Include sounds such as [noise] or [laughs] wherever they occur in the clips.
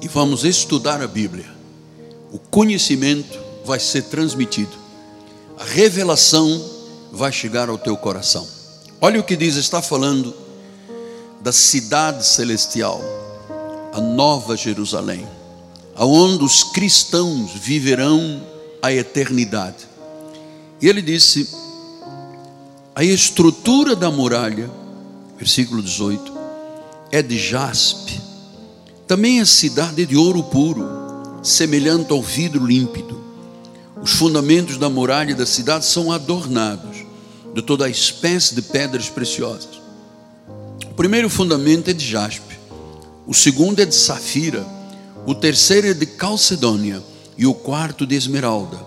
e vamos estudar a Bíblia. O conhecimento vai ser transmitido, a revelação vai chegar ao teu coração. Olha o que diz, está falando da cidade celestial, a nova Jerusalém, aonde os cristãos viverão a eternidade. E ele disse: a estrutura da muralha, versículo 18, é de jaspe. Também a cidade é de ouro puro, semelhante ao vidro límpido. Os fundamentos da muralha da cidade são adornados de toda a espécie de pedras preciosas. O primeiro fundamento é de jaspe, o segundo é de safira, o terceiro é de calcedônia e o quarto de esmeralda,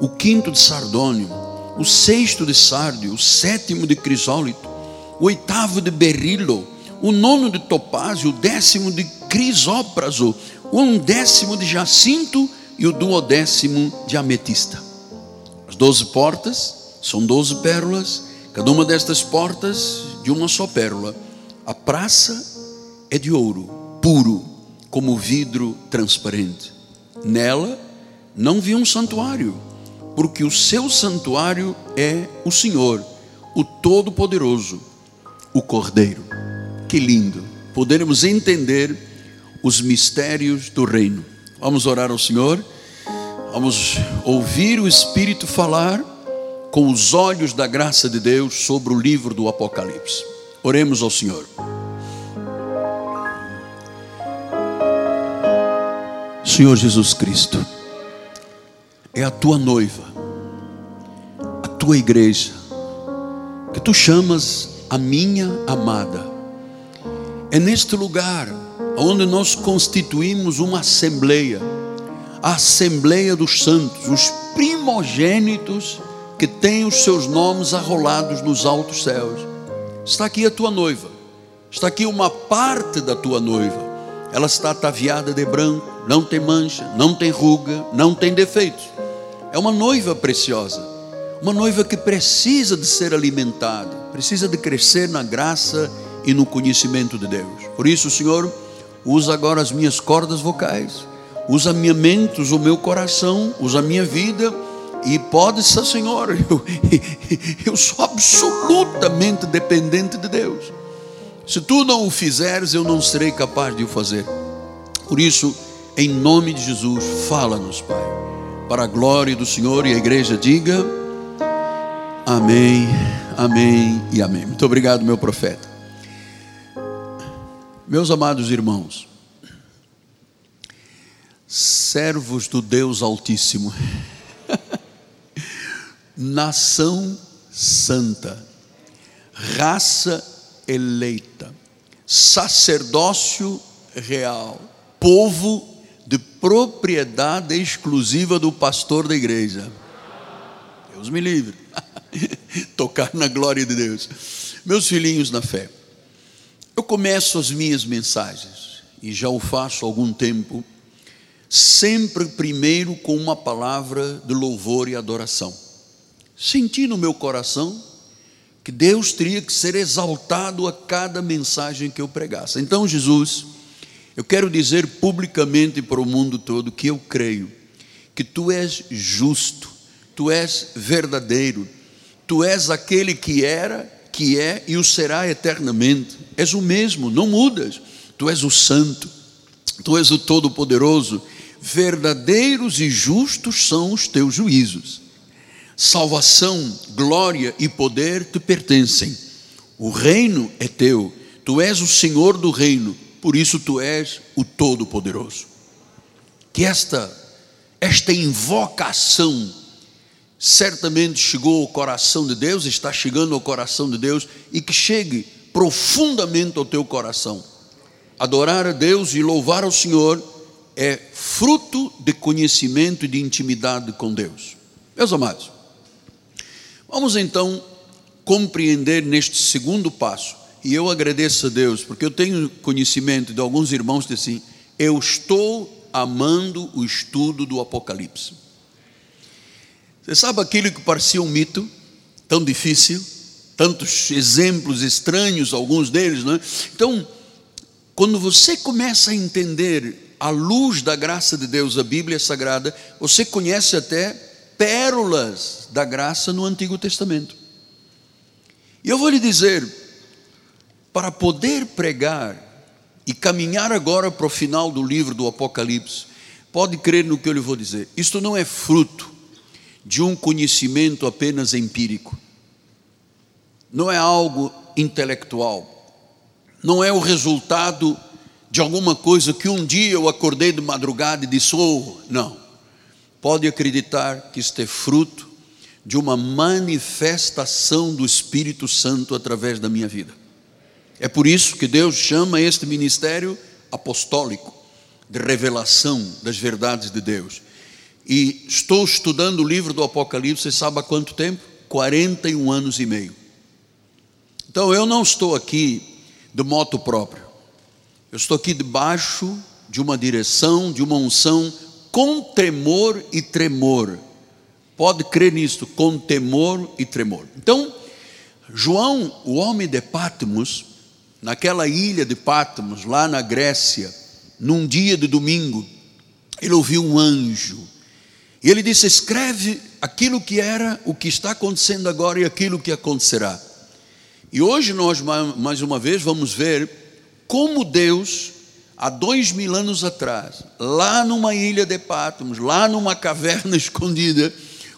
o quinto de sardônio, o sexto de sárdio, o sétimo de crisólito, o oitavo de berilo, o nono de topázio, o décimo de crisópraso, o undécimo de jacinto e o duodécimo de ametista. As doze portas são doze pérolas, cada uma destas portas de uma só pérola. A praça é de ouro, puro, como vidro transparente. Nela não vi um santuário, porque o seu santuário é o Senhor, o Todo-Poderoso, o Cordeiro. Que lindo! Poderemos entender os mistérios do reino. Vamos orar ao Senhor, vamos ouvir o Espírito falar com os olhos da graça de Deus sobre o livro do Apocalipse. Oremos ao Senhor. Senhor Jesus Cristo, é a tua noiva, a tua igreja, que tu chamas a minha amada. É neste lugar onde nós constituímos uma assembleia, a Assembleia dos Santos, os primogênitos que têm os seus nomes arrolados nos altos céus. Está aqui a tua noiva, está aqui uma parte da tua noiva. Ela está ataviada de branco, não tem mancha, não tem ruga, não tem defeitos. É uma noiva preciosa, uma noiva que precisa de ser alimentada, precisa de crescer na graça e no conhecimento de Deus. Por isso, Senhor, usa agora as minhas cordas vocais, usa minha mente, usa o meu coração, usa a minha vida. E pode ser, Senhor, [laughs] eu, eu sou absolutamente dependente de Deus. Se tu não o fizeres, eu não serei capaz de o fazer. Por isso, em nome de Jesus, fala-nos, Pai, para a glória do Senhor e a igreja diga: Amém, Amém e Amém. Muito obrigado, meu profeta. Meus amados irmãos, servos do Deus Altíssimo, [laughs] nação santa, raça eleita, sacerdócio real, povo de propriedade exclusiva do pastor da igreja. Deus me livre. [laughs] Tocar na glória de Deus. Meus filhinhos na fé. Eu começo as minhas mensagens, e já o faço há algum tempo, sempre primeiro com uma palavra de louvor e adoração. Senti no meu coração que Deus teria que ser exaltado a cada mensagem que eu pregasse. Então, Jesus, eu quero dizer publicamente para o mundo todo que eu creio que tu és justo, tu és verdadeiro, tu és aquele que era, que é e o será eternamente. És o mesmo, não mudas. Tu és o santo, tu és o todo-poderoso. Verdadeiros e justos são os teus juízos. Salvação, glória e poder te pertencem. O reino é teu. Tu és o Senhor do reino, por isso tu és o todo-poderoso. Que esta esta invocação certamente chegou ao coração de Deus, está chegando ao coração de Deus e que chegue profundamente ao teu coração. Adorar a Deus e louvar ao Senhor é fruto de conhecimento e de intimidade com Deus. Meus amados, vamos então compreender neste segundo passo, e eu agradeço a Deus, porque eu tenho conhecimento de alguns irmãos que assim, eu estou amando o estudo do Apocalipse. Você sabe aquilo que parecia um mito, tão difícil, tantos exemplos estranhos, alguns deles, não é? Então, Quando você começa a entender a luz da graça de Deus, a Bíblia Sagrada, você conhece até pérolas da graça no Antigo Testamento. E eu vou lhe dizer, para poder pregar e caminhar agora para o final do livro do Apocalipse, pode crer no que eu lhe vou dizer, isto não é fruto de um conhecimento apenas empírico, não é algo intelectual, não é o resultado de alguma coisa que um dia eu acordei de madrugada e disse, oh, não. Pode acreditar que isto é fruto de uma manifestação do Espírito Santo através da minha vida. É por isso que Deus chama este ministério apostólico, de revelação das verdades de Deus. E estou estudando o livro do Apocalipse, você sabe há quanto tempo? 41 anos e meio. Então eu não estou aqui de moto próprio. Eu estou aqui debaixo de uma direção, de uma unção com temor e tremor. Pode crer nisto, com temor e tremor. Então, João, o homem de Patmos, naquela ilha de Patmos, lá na Grécia, num dia de domingo, ele ouviu um anjo. E ele disse: Escreve aquilo que era, o que está acontecendo agora e aquilo que acontecerá. E hoje nós, mais uma vez, vamos ver como Deus, há dois mil anos atrás, lá numa ilha de Patmos, lá numa caverna [laughs] escondida,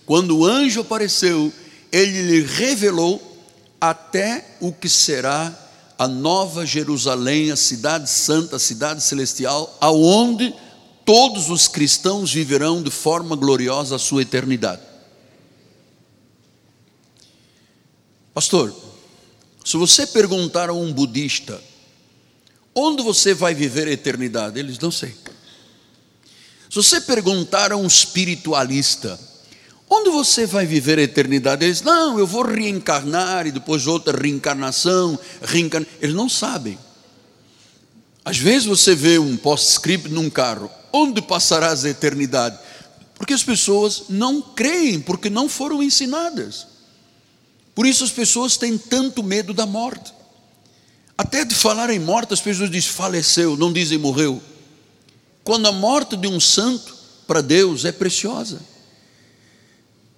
quando o anjo apareceu, ele lhe revelou até o que será a nova Jerusalém, a cidade santa, a cidade celestial, aonde todos os cristãos viverão de forma gloriosa a sua eternidade. Pastor, se você perguntar a um budista, onde você vai viver a eternidade? Eles não sei. Se você perguntar a um espiritualista, onde você vai viver a eternidade? Eles, não, eu vou reencarnar e depois outra reencarnação, reencarn... eles não sabem. Às vezes você vê um post-script num carro, onde passarás a eternidade? Porque as pessoas não creem, porque não foram ensinadas. Por isso as pessoas têm tanto medo da morte. Até de falar em morte, as pessoas dizem faleceu, não dizem morreu. Quando a morte de um santo, para Deus, é preciosa.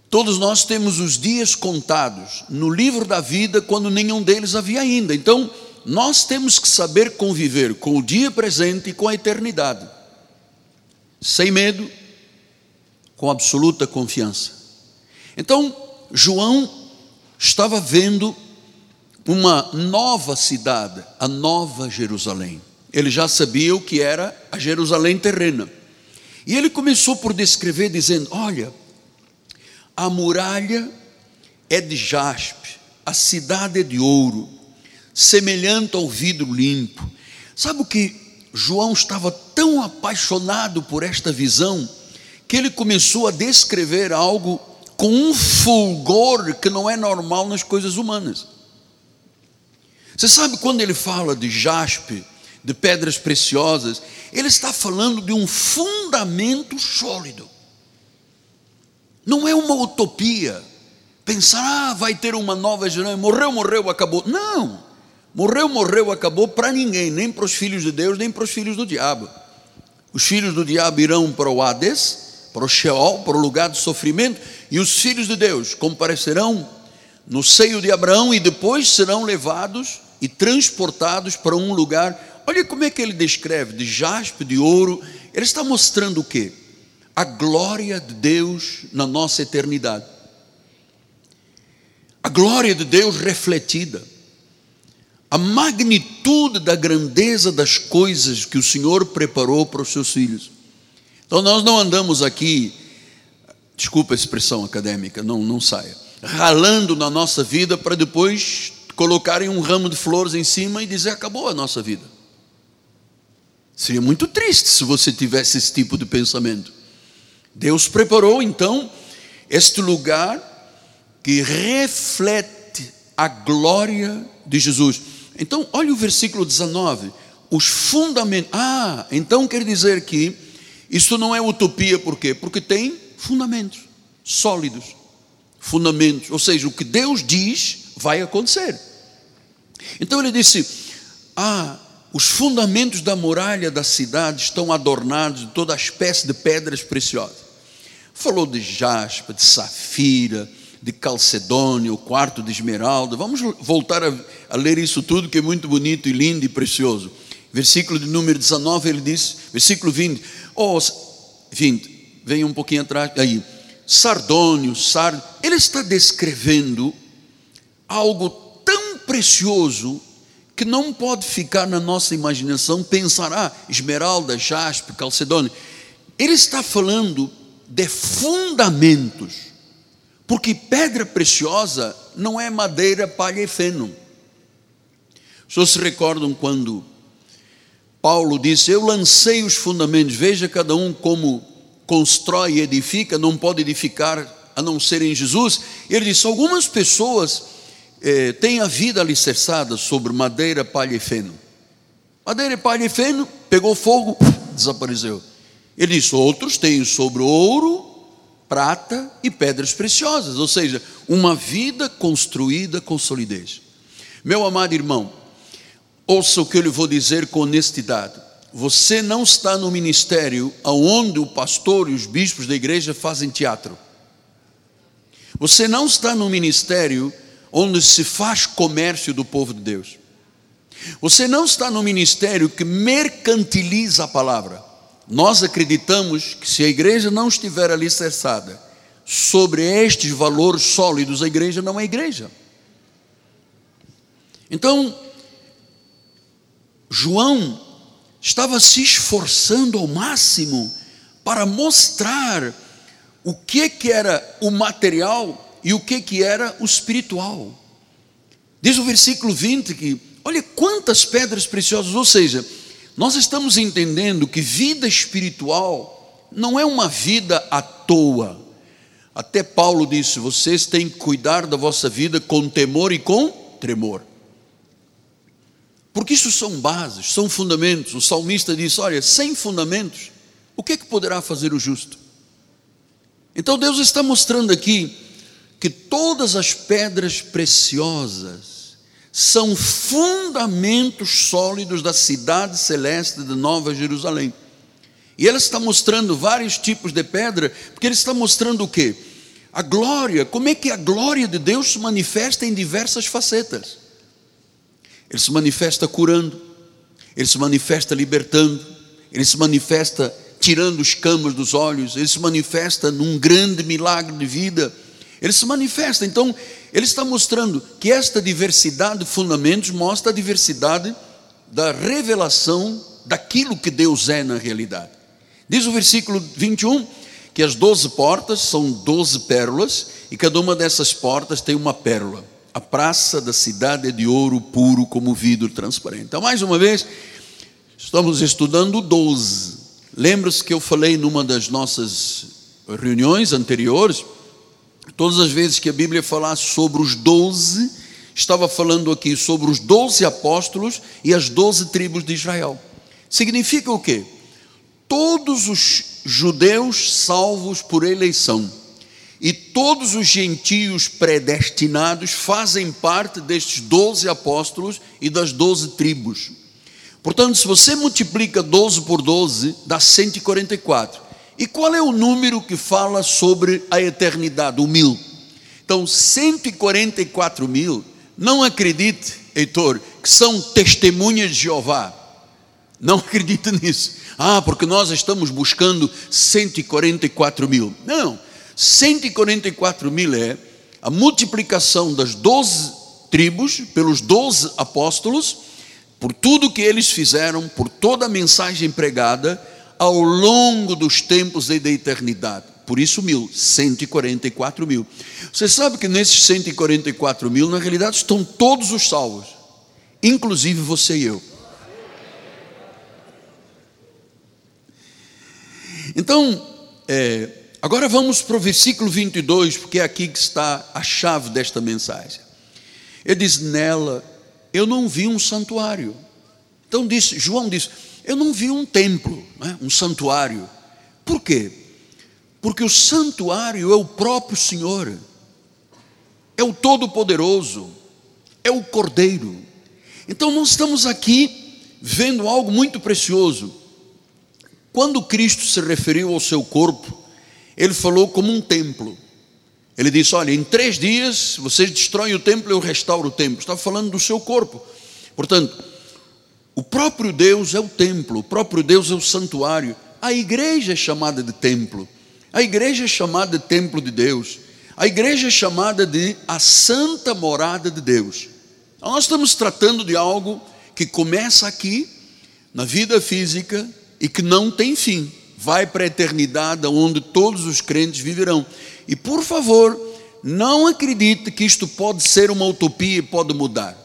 Todos nós temos os dias contados no livro da vida, quando nenhum deles havia ainda. Então, nós temos que saber conviver com o dia presente e com a eternidade, sem medo, com absoluta confiança. Então, João estava vendo uma nova cidade, a Nova Jerusalém. Ele já sabia o que era a Jerusalém terrena. E ele começou por descrever, dizendo: Olha, a muralha é de jaspe, a cidade é de ouro, semelhante ao vidro limpo. Sabe o que João estava tão apaixonado por esta visão, que ele começou a descrever algo com um fulgor que não é normal nas coisas humanas. Você sabe quando ele fala de jaspe, de pedras preciosas, ele está falando de um fundamento sólido. Não é uma utopia. Pensar, ah, vai ter uma nova geração, morreu, morreu, acabou. Não, morreu, morreu, acabou para ninguém, nem para os filhos de Deus, nem para os filhos do diabo. Os filhos do diabo irão para o Hades, para o Sheol, para o lugar de sofrimento, e os filhos de Deus comparecerão no seio de Abraão e depois serão levados e transportados para um lugar. Olha como é que ele descreve: de jaspe, de ouro. Ele está mostrando o que? A glória de Deus na nossa eternidade. A glória de Deus refletida. A magnitude da grandeza das coisas que o Senhor preparou para os seus filhos. Então nós não andamos aqui, desculpa a expressão acadêmica, não, não saia, ralando na nossa vida para depois colocarem um ramo de flores em cima e dizer acabou a nossa vida. Seria muito triste se você tivesse esse tipo de pensamento. Deus preparou então este lugar que reflete a glória de Jesus. Então, olha o versículo 19. Os fundamentos. Ah, então quer dizer que isso não é utopia, por quê? Porque tem fundamentos sólidos. Fundamentos, ou seja, o que Deus diz vai acontecer. Então ele disse: Ah, os fundamentos da muralha da cidade estão adornados de toda espécie de pedras preciosas. Falou de jaspe, de safira, de calcedônio, o quarto de esmeralda. Vamos voltar a, a, ler isso tudo que é muito bonito e lindo e precioso. Versículo de número 19, ele diz, versículo 20, oh, 20, vem um pouquinho atrás, aí, sardônio, sardo, ele está descrevendo algo tão precioso que não pode ficar na nossa imaginação pensar, ah, esmeralda, jaspe, calcedônio. Ele está falando de fundamentos, porque pedra preciosa não é madeira, palha e feno. Senhores se recordam quando Paulo disse: Eu lancei os fundamentos, veja cada um como constrói e edifica, não pode edificar a não ser em Jesus. Ele disse: Algumas pessoas eh, tem a vida alicerçada sobre madeira, palha e feno. Madeira, palha e feno, pegou fogo, [laughs] desapareceu. Ele disse: outros têm sobre ouro, prata e pedras preciosas, ou seja, uma vida construída com solidez. Meu amado irmão, ouça o que eu lhe vou dizer com honestidade. Você não está no ministério onde o pastor e os bispos da igreja fazem teatro. Você não está no ministério onde se faz comércio do povo de Deus. Você não está no ministério que mercantiliza a palavra. Nós acreditamos que se a igreja não estiver alicerçada sobre estes valores sólidos, a igreja não é igreja. Então, João estava se esforçando ao máximo para mostrar o que, que era o material e o que, que era o espiritual. Diz o versículo 20 que, olha quantas pedras preciosas, ou seja, nós estamos entendendo que vida espiritual não é uma vida à toa. Até Paulo disse: vocês têm que cuidar da vossa vida com temor e com tremor. Porque isso são bases, são fundamentos. O salmista disse: olha, sem fundamentos, o que, é que poderá fazer o justo? Então Deus está mostrando aqui que todas as pedras preciosas são fundamentos sólidos da cidade celeste de Nova Jerusalém. E ele está mostrando vários tipos de pedra, porque ele está mostrando o quê? A glória, como é que a glória de Deus se manifesta em diversas facetas. Ele se manifesta curando, ele se manifesta libertando, ele se manifesta tirando os camas dos olhos, ele se manifesta num grande milagre de vida ele se manifesta. Então, ele está mostrando que esta diversidade de fundamentos mostra a diversidade da revelação daquilo que Deus é na realidade. Diz o versículo 21 que as doze portas são doze pérolas e cada uma dessas portas tem uma pérola. A praça da cidade é de ouro puro como vidro transparente. Então, mais uma vez, estamos estudando 12. Lembra-se que eu falei numa das nossas reuniões anteriores Todas as vezes que a Bíblia falasse sobre os doze, estava falando aqui sobre os doze apóstolos e as doze tribos de Israel. Significa o quê? Todos os judeus salvos por eleição e todos os gentios predestinados fazem parte destes doze apóstolos e das doze tribos. Portanto, se você multiplica 12 por 12, dá 144. E qual é o número que fala sobre a eternidade? O mil. Então, 144 mil, não acredite, Heitor, que são testemunhas de Jeová. Não [laughs] acredite nisso. Ah, porque nós estamos buscando 144 mil. Não, 144 mil é a multiplicação das 12 tribos pelos 12 apóstolos, por tudo que eles fizeram, por toda a mensagem pregada, ao longo dos tempos e da eternidade. Por isso, mil, 144 mil. Você sabe que nesses 144 mil, na realidade, estão todos os salvos, inclusive você e eu. Então, é, agora vamos para o versículo 22, porque é aqui que está a chave desta mensagem. Ele diz: Nela eu não vi um santuário. Então, disse, João disse: eu não vi um templo, né, um santuário. Por quê? Porque o santuário é o próprio Senhor, é o Todo-Poderoso, é o Cordeiro. Então nós estamos aqui vendo algo muito precioso. Quando Cristo se referiu ao seu corpo, ele falou como um templo. Ele disse: Olha, em três dias vocês destroem o templo, eu restauro o templo. Está falando do seu corpo. Portanto, o próprio Deus é o templo, o próprio Deus é o santuário. A igreja é chamada de templo. A igreja é chamada de templo de Deus. A igreja é chamada de a santa morada de Deus. Então, nós estamos tratando de algo que começa aqui, na vida física, e que não tem fim. Vai para a eternidade, onde todos os crentes viverão. E por favor, não acredite que isto pode ser uma utopia e pode mudar.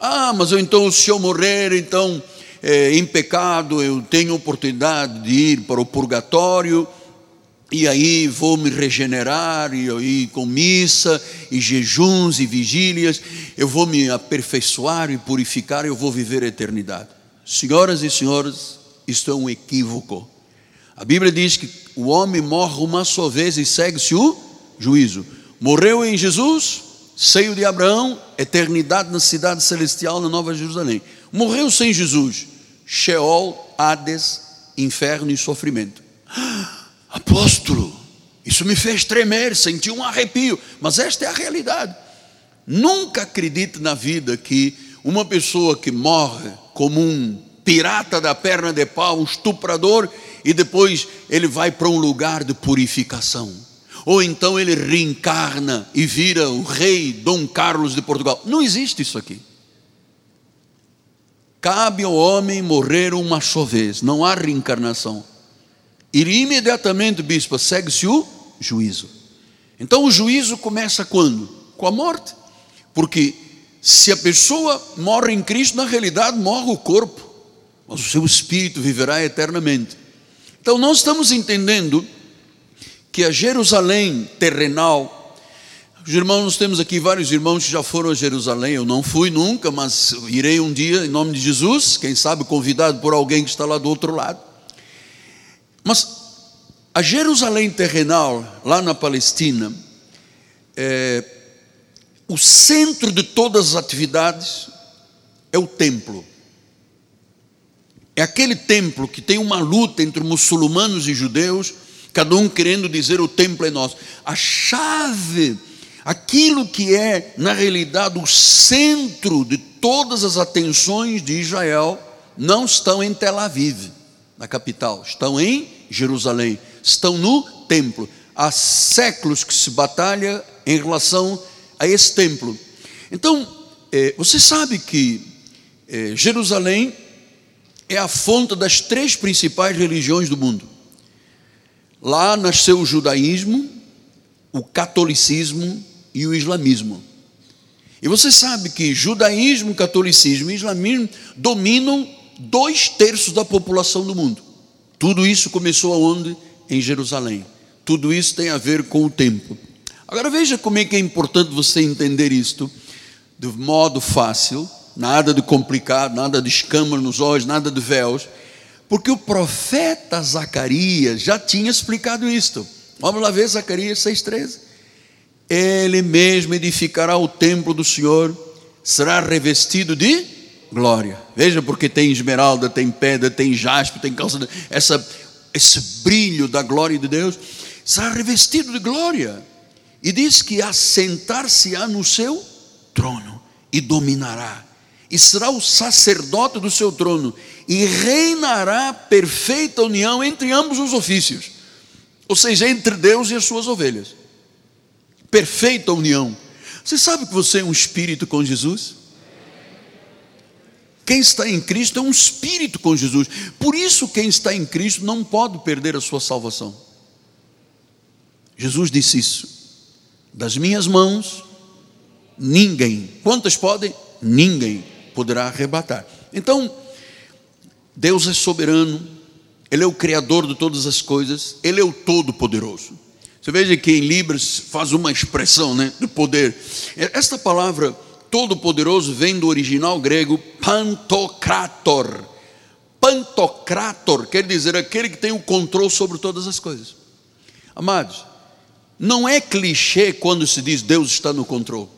Ah, mas então, se eu morrer, então, é, em pecado, eu tenho oportunidade de ir para o purgatório, e aí vou me regenerar, e aí com missa, e jejuns, e vigílias, eu vou me aperfeiçoar e purificar, eu vou viver a eternidade. Senhoras e senhores, isto é um equívoco. A Bíblia diz que o homem morre uma só vez e segue-se o juízo. Morreu em Jesus, seio de Abraão, eternidade na cidade celestial, na Nova Jerusalém. Morreu sem Jesus, Sheol, Hades, inferno e sofrimento. [gasps] Apóstolo, isso me fez tremer, senti um arrepio, mas esta é a realidade. Nunca acredite na vida que uma pessoa que morre como um pirata da perna de pau, um estuprador, e depois ele vai para um lugar de purificação. Ou então ele reencarna e vira o rei Dom Carlos de Portugal. Não existe isso aqui. Cabe ao homem morrer uma só vez, não há reencarnação. E imediatamente, bispo, segue-se o juízo. Então o juízo começa quando? Com a morte. Porque se a pessoa morre em Cristo, na realidade morre o corpo mas o seu espírito viverá eternamente. Então nós estamos entendendo que a Jerusalém terrenal, os irmãos, nós temos aqui vários irmãos que já foram a Jerusalém, eu não fui nunca, mas irei um dia em nome de Jesus, quem sabe convidado por alguém que está lá do outro lado. Mas a Jerusalém terrenal, lá na Palestina, é, o centro de todas as atividades é o templo. É aquele templo que tem uma luta entre muçulmanos e judeus, cada um querendo dizer o templo é nosso. A chave, aquilo que é, na realidade, o centro de todas as atenções de Israel, não estão em Tel Aviv, na capital, estão em Jerusalém, estão no templo. Há séculos que se batalha em relação a esse templo. Então, eh, você sabe que eh, Jerusalém é a fonte das três principais religiões do mundo. Lá nasceu o judaísmo, o catolicismo e o islamismo. E você sabe que judaísmo, catolicismo e islamismo dominam dois terços da população do mundo. Tudo isso começou aonde? Em Jerusalém. Tudo isso tem a ver com o templo. Agora veja como é que é importante você entender isto de modo fácil nada de complicado, nada de escama nos olhos, nada de véus, porque o profeta Zacarias já tinha explicado isto. Vamos lá ver Zacarias 6,13. Ele mesmo edificará o templo do Senhor, será revestido de glória. Veja, porque tem esmeralda, tem pedra, tem jaspe, tem calça, essa, esse brilho da glória de Deus, será revestido de glória. E diz que assentar-se-á no seu trono e dominará e será o sacerdote do seu trono, e reinará perfeita união entre ambos os ofícios, ou seja, entre Deus e as suas ovelhas. Perfeita união. Você sabe que você é um espírito com Jesus? Quem está em Cristo é um espírito com Jesus. Por isso, quem está em Cristo não pode perder a sua salvação. Jesus disse isso. Das minhas mãos, ninguém. Quantas podem? Ninguém poderá arrebatar. Então, Deus é soberano, Ele é o Criador de todas as coisas, Ele é o Todo-Poderoso. Você veja que em Libras faz uma expressão né, de poder. Esta palavra todo-poderoso vem do original grego pantocrator. Pantocrator quer dizer aquele que tem o controle sobre todas as coisas. Amados, não é clichê quando se diz Deus está no controle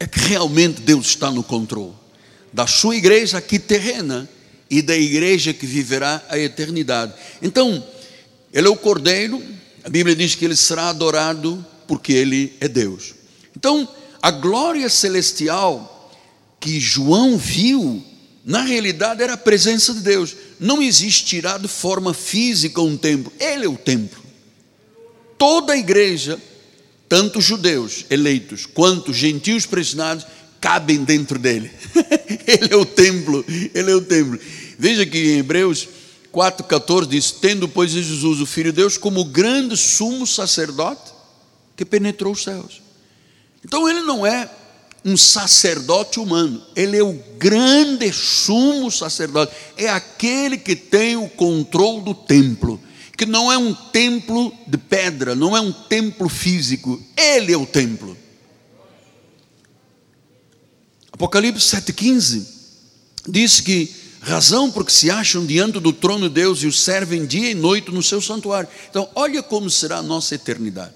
é que realmente Deus está no controle. da sua igreja aqui terrena e da igreja que viverá a eternidade. Então, ele é o cordeiro, a Bíblia diz que ele será adorado porque ele é Deus. Então, a glória celestial que João viu, na realidade era a presença de Deus. Não existirá de forma física um templo, ele é o templo. Toda a igreja, tanto judeus eleitos quanto gentios pressionados, cabem dentro dele. [laughs] ele é o templo, ele é o templo. Veja que em Hebreus 4,14 diz: Tendo, pois, Jesus, o Filho de Deus, como grande sumo sacerdote que penetrou os céus. Então ele não é um sacerdote humano, ele é o grande sumo sacerdote, é aquele que tem o controle do templo, que não é um templo de pedra, não é um templo físico, ele é o templo. Apocalipse 7,15 diz que razão porque se acham diante do trono de Deus e o servem dia e noite no seu santuário. Então, olha como será a nossa eternidade.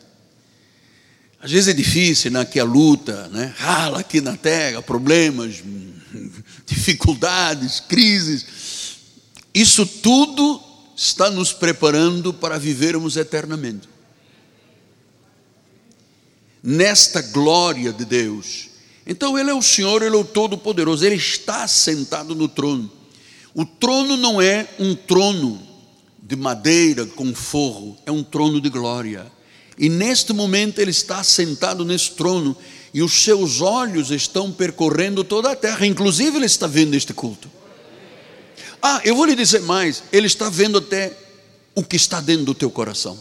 Às vezes é difícil, né, que a luta, né, rala aqui na terra, problemas, [laughs] dificuldades, crises. Isso tudo está nos preparando para vivermos eternamente. Nesta glória de Deus, então Ele é o Senhor, Ele é o Todo-Poderoso, Ele está sentado no trono. O trono não é um trono de madeira com forro, é um trono de glória. E neste momento Ele está sentado nesse trono e os seus olhos estão percorrendo toda a terra, inclusive Ele está vendo este culto. Ah, eu vou lhe dizer mais: Ele está vendo até o que está dentro do teu coração.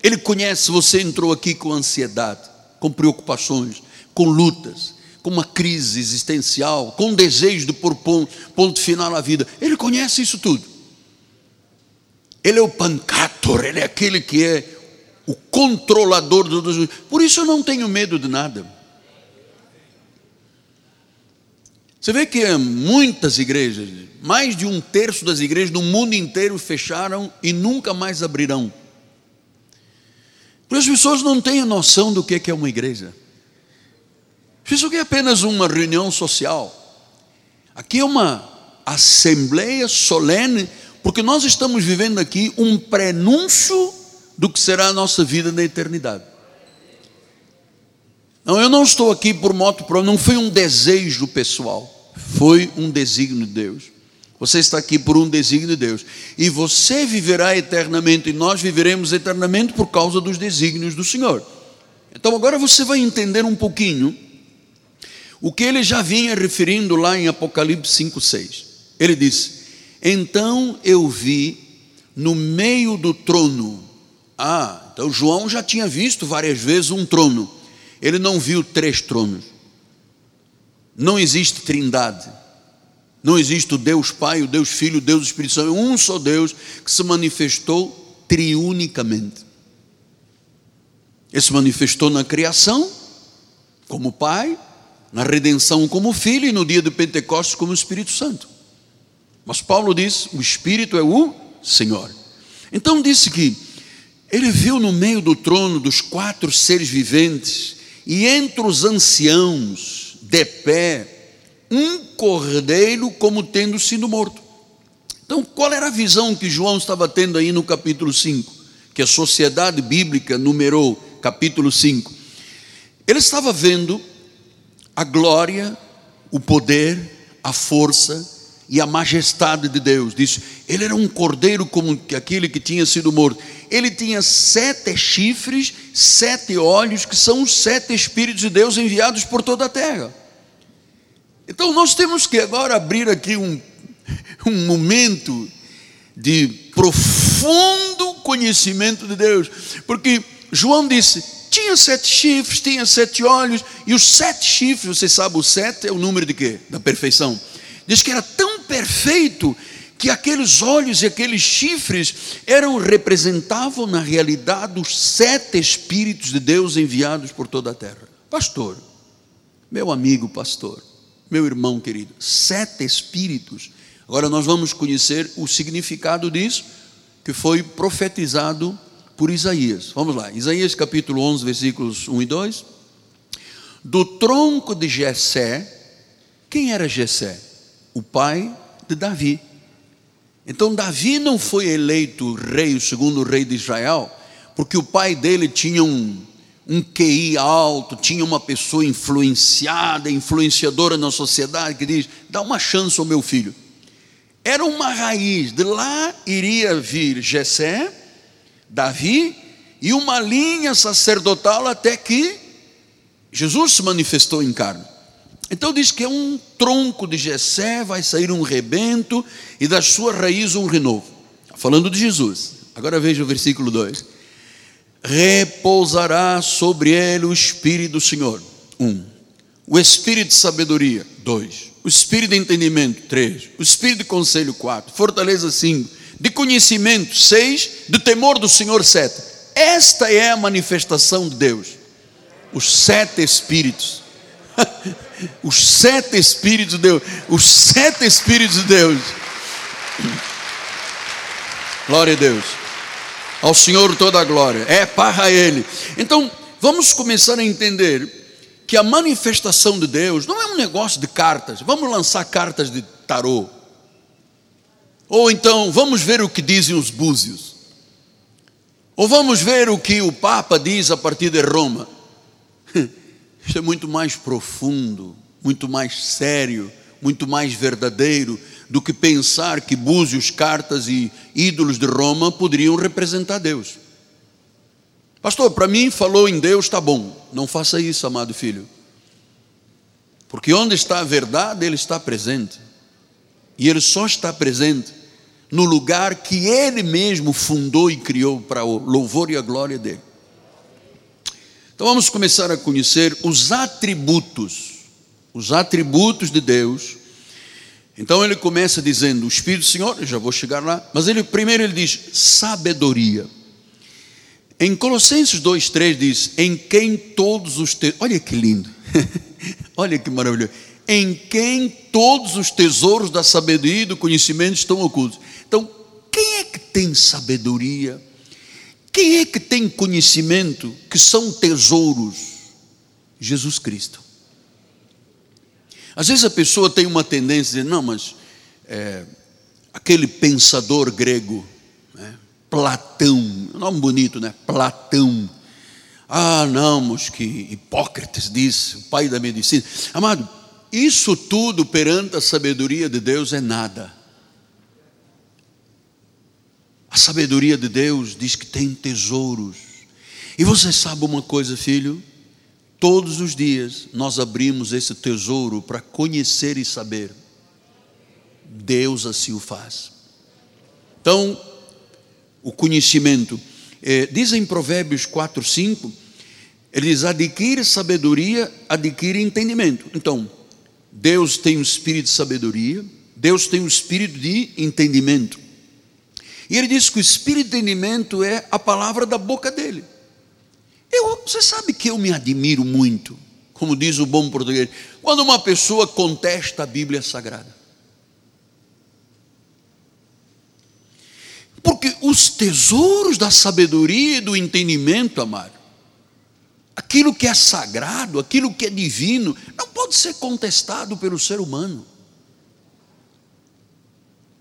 Ele conhece, você entrou aqui com ansiedade, com preocupações, com lutas, com uma crise existencial, com desejo de pôr ponto final à vida. Ele conhece isso tudo. Ele é o pancator, ele é aquele que é o controlador do. Por isso eu não tenho medo de nada. Você vê que muitas igrejas, mais de um terço das igrejas no mundo inteiro fecharam e nunca mais abrirão. Porque as pessoas não têm a noção do que é uma igreja. Isso aqui é apenas uma reunião social. Aqui é uma assembleia solene, porque nós estamos vivendo aqui um prenúncio do que será a nossa vida na eternidade. Não, eu não estou aqui por moto próprio, não foi um desejo pessoal, foi um desígnio de Deus. Você está aqui por um desígnio de Deus. E você viverá eternamente, e nós viveremos eternamente por causa dos desígnios do Senhor. Então agora você vai entender um pouquinho o que ele já vinha referindo lá em Apocalipse 5,6. Ele disse: Então eu vi no meio do trono. Ah, então João já tinha visto várias vezes um trono. Ele não viu três tronos. Não existe trindade. Não existe o Deus Pai, o Deus Filho, o Deus Espírito Santo. É um só Deus que se manifestou triunicamente. Ele se manifestou na criação, como Pai, na redenção como Filho e no dia de Pentecostes como Espírito Santo. Mas Paulo diz: o Espírito é o Senhor. Então disse que ele viu no meio do trono dos quatro seres viventes e entre os anciãos de pé um cordeiro como tendo sido morto. Então, qual era a visão que João estava tendo aí no capítulo 5? Que a sociedade bíblica numerou, capítulo 5. Ele estava vendo a glória, o poder, a força e a majestade de Deus. Diz, ele era um cordeiro como aquele que tinha sido morto. Ele tinha sete chifres, sete olhos, que são os sete Espíritos de Deus enviados por toda a terra. Então nós temos que agora abrir aqui um, [laughs] um momento de profundo conhecimento de Deus, porque João disse: tinha sete chifres, tinha sete olhos, e os sete chifres, você sabe, o sete é o número de quê? Da perfeição. Diz que era tão perfeito que aqueles olhos e aqueles chifres eram representavam na realidade os sete espíritos de Deus enviados por toda a terra. Pastor, meu amigo pastor, meu irmão querido, sete espíritos. Agora nós vamos conhecer o significado disso que foi profetizado por Isaías. Vamos lá, Isaías capítulo 11, versículos 1 e 2. Do tronco de Jessé, Quem era Jessé? O pai de Davi. Então Davi não foi eleito rei, o segundo rei de Israel, porque o pai dele tinha um, um QI alto, tinha uma pessoa influenciada, influenciadora na sociedade, que diz: dá uma chance ao meu filho. Era uma raiz, de lá iria vir Jessé, Davi, e uma linha sacerdotal até que Jesus se manifestou em carne. Então diz que é um tronco de Jessé, vai sair um rebento e da sua raiz um renovo. Falando de Jesus. Agora veja o versículo 2. Repousará sobre ele o Espírito do Senhor. Um. O Espírito de sabedoria. Dois. O Espírito de entendimento. Três. O Espírito de conselho. Quatro. Fortaleza. Cinco. De conhecimento. Seis. De temor do Senhor. Sete. Esta é a manifestação de Deus. Os sete Espíritos [laughs] os sete Espíritos de Deus, os sete Espíritos de Deus. Glória a Deus. Ao Senhor toda a glória. É para Ele. Então, vamos começar a entender que a manifestação de Deus não é um negócio de cartas. Vamos lançar cartas de tarô. Ou então, vamos ver o que dizem os búzios. Ou vamos ver o que o Papa diz a partir de Roma. Isso é muito mais profundo, muito mais sério, muito mais verdadeiro do que pensar que búzios, cartas e ídolos de Roma poderiam representar Deus. Pastor, para mim falou em Deus, está bom. Não faça isso, amado filho. Porque onde está a verdade, Ele está presente. E Ele só está presente no lugar que Ele mesmo fundou e criou para o louvor e a glória dele. Então vamos começar a conhecer os atributos, os atributos de Deus. Então ele começa dizendo: o Espírito do Senhor, eu já vou chegar lá, mas ele primeiro ele diz sabedoria. Em Colossenses 2:3 diz: em quem todos os te... olha que lindo, [laughs] olha que maravilhoso, em quem todos os tesouros da sabedoria e do conhecimento estão ocultos. Então, quem é que tem sabedoria? Quem é que tem conhecimento que são tesouros? Jesus Cristo. Às vezes a pessoa tem uma tendência a dizer, não, mas é, aquele pensador grego, né, Platão, nome bonito, né? Platão. Ah, não, mas que Hipócrates disse, o pai da medicina. Amado, isso tudo perante a sabedoria de Deus é nada. A sabedoria de Deus diz que tem tesouros. E você sabe uma coisa, filho? Todos os dias nós abrimos esse tesouro para conhecer e saber. Deus assim o faz. Então, o conhecimento. É, diz em Provérbios 4, 5, ele diz: adquire sabedoria, adquire entendimento. Então, Deus tem o espírito de sabedoria, Deus tem o espírito de entendimento. E ele diz que o espírito de entendimento é a palavra da boca dele. Eu, você sabe que eu me admiro muito, como diz o bom português, quando uma pessoa contesta a Bíblia Sagrada. Porque os tesouros da sabedoria e do entendimento, amado, aquilo que é sagrado, aquilo que é divino, não pode ser contestado pelo ser humano.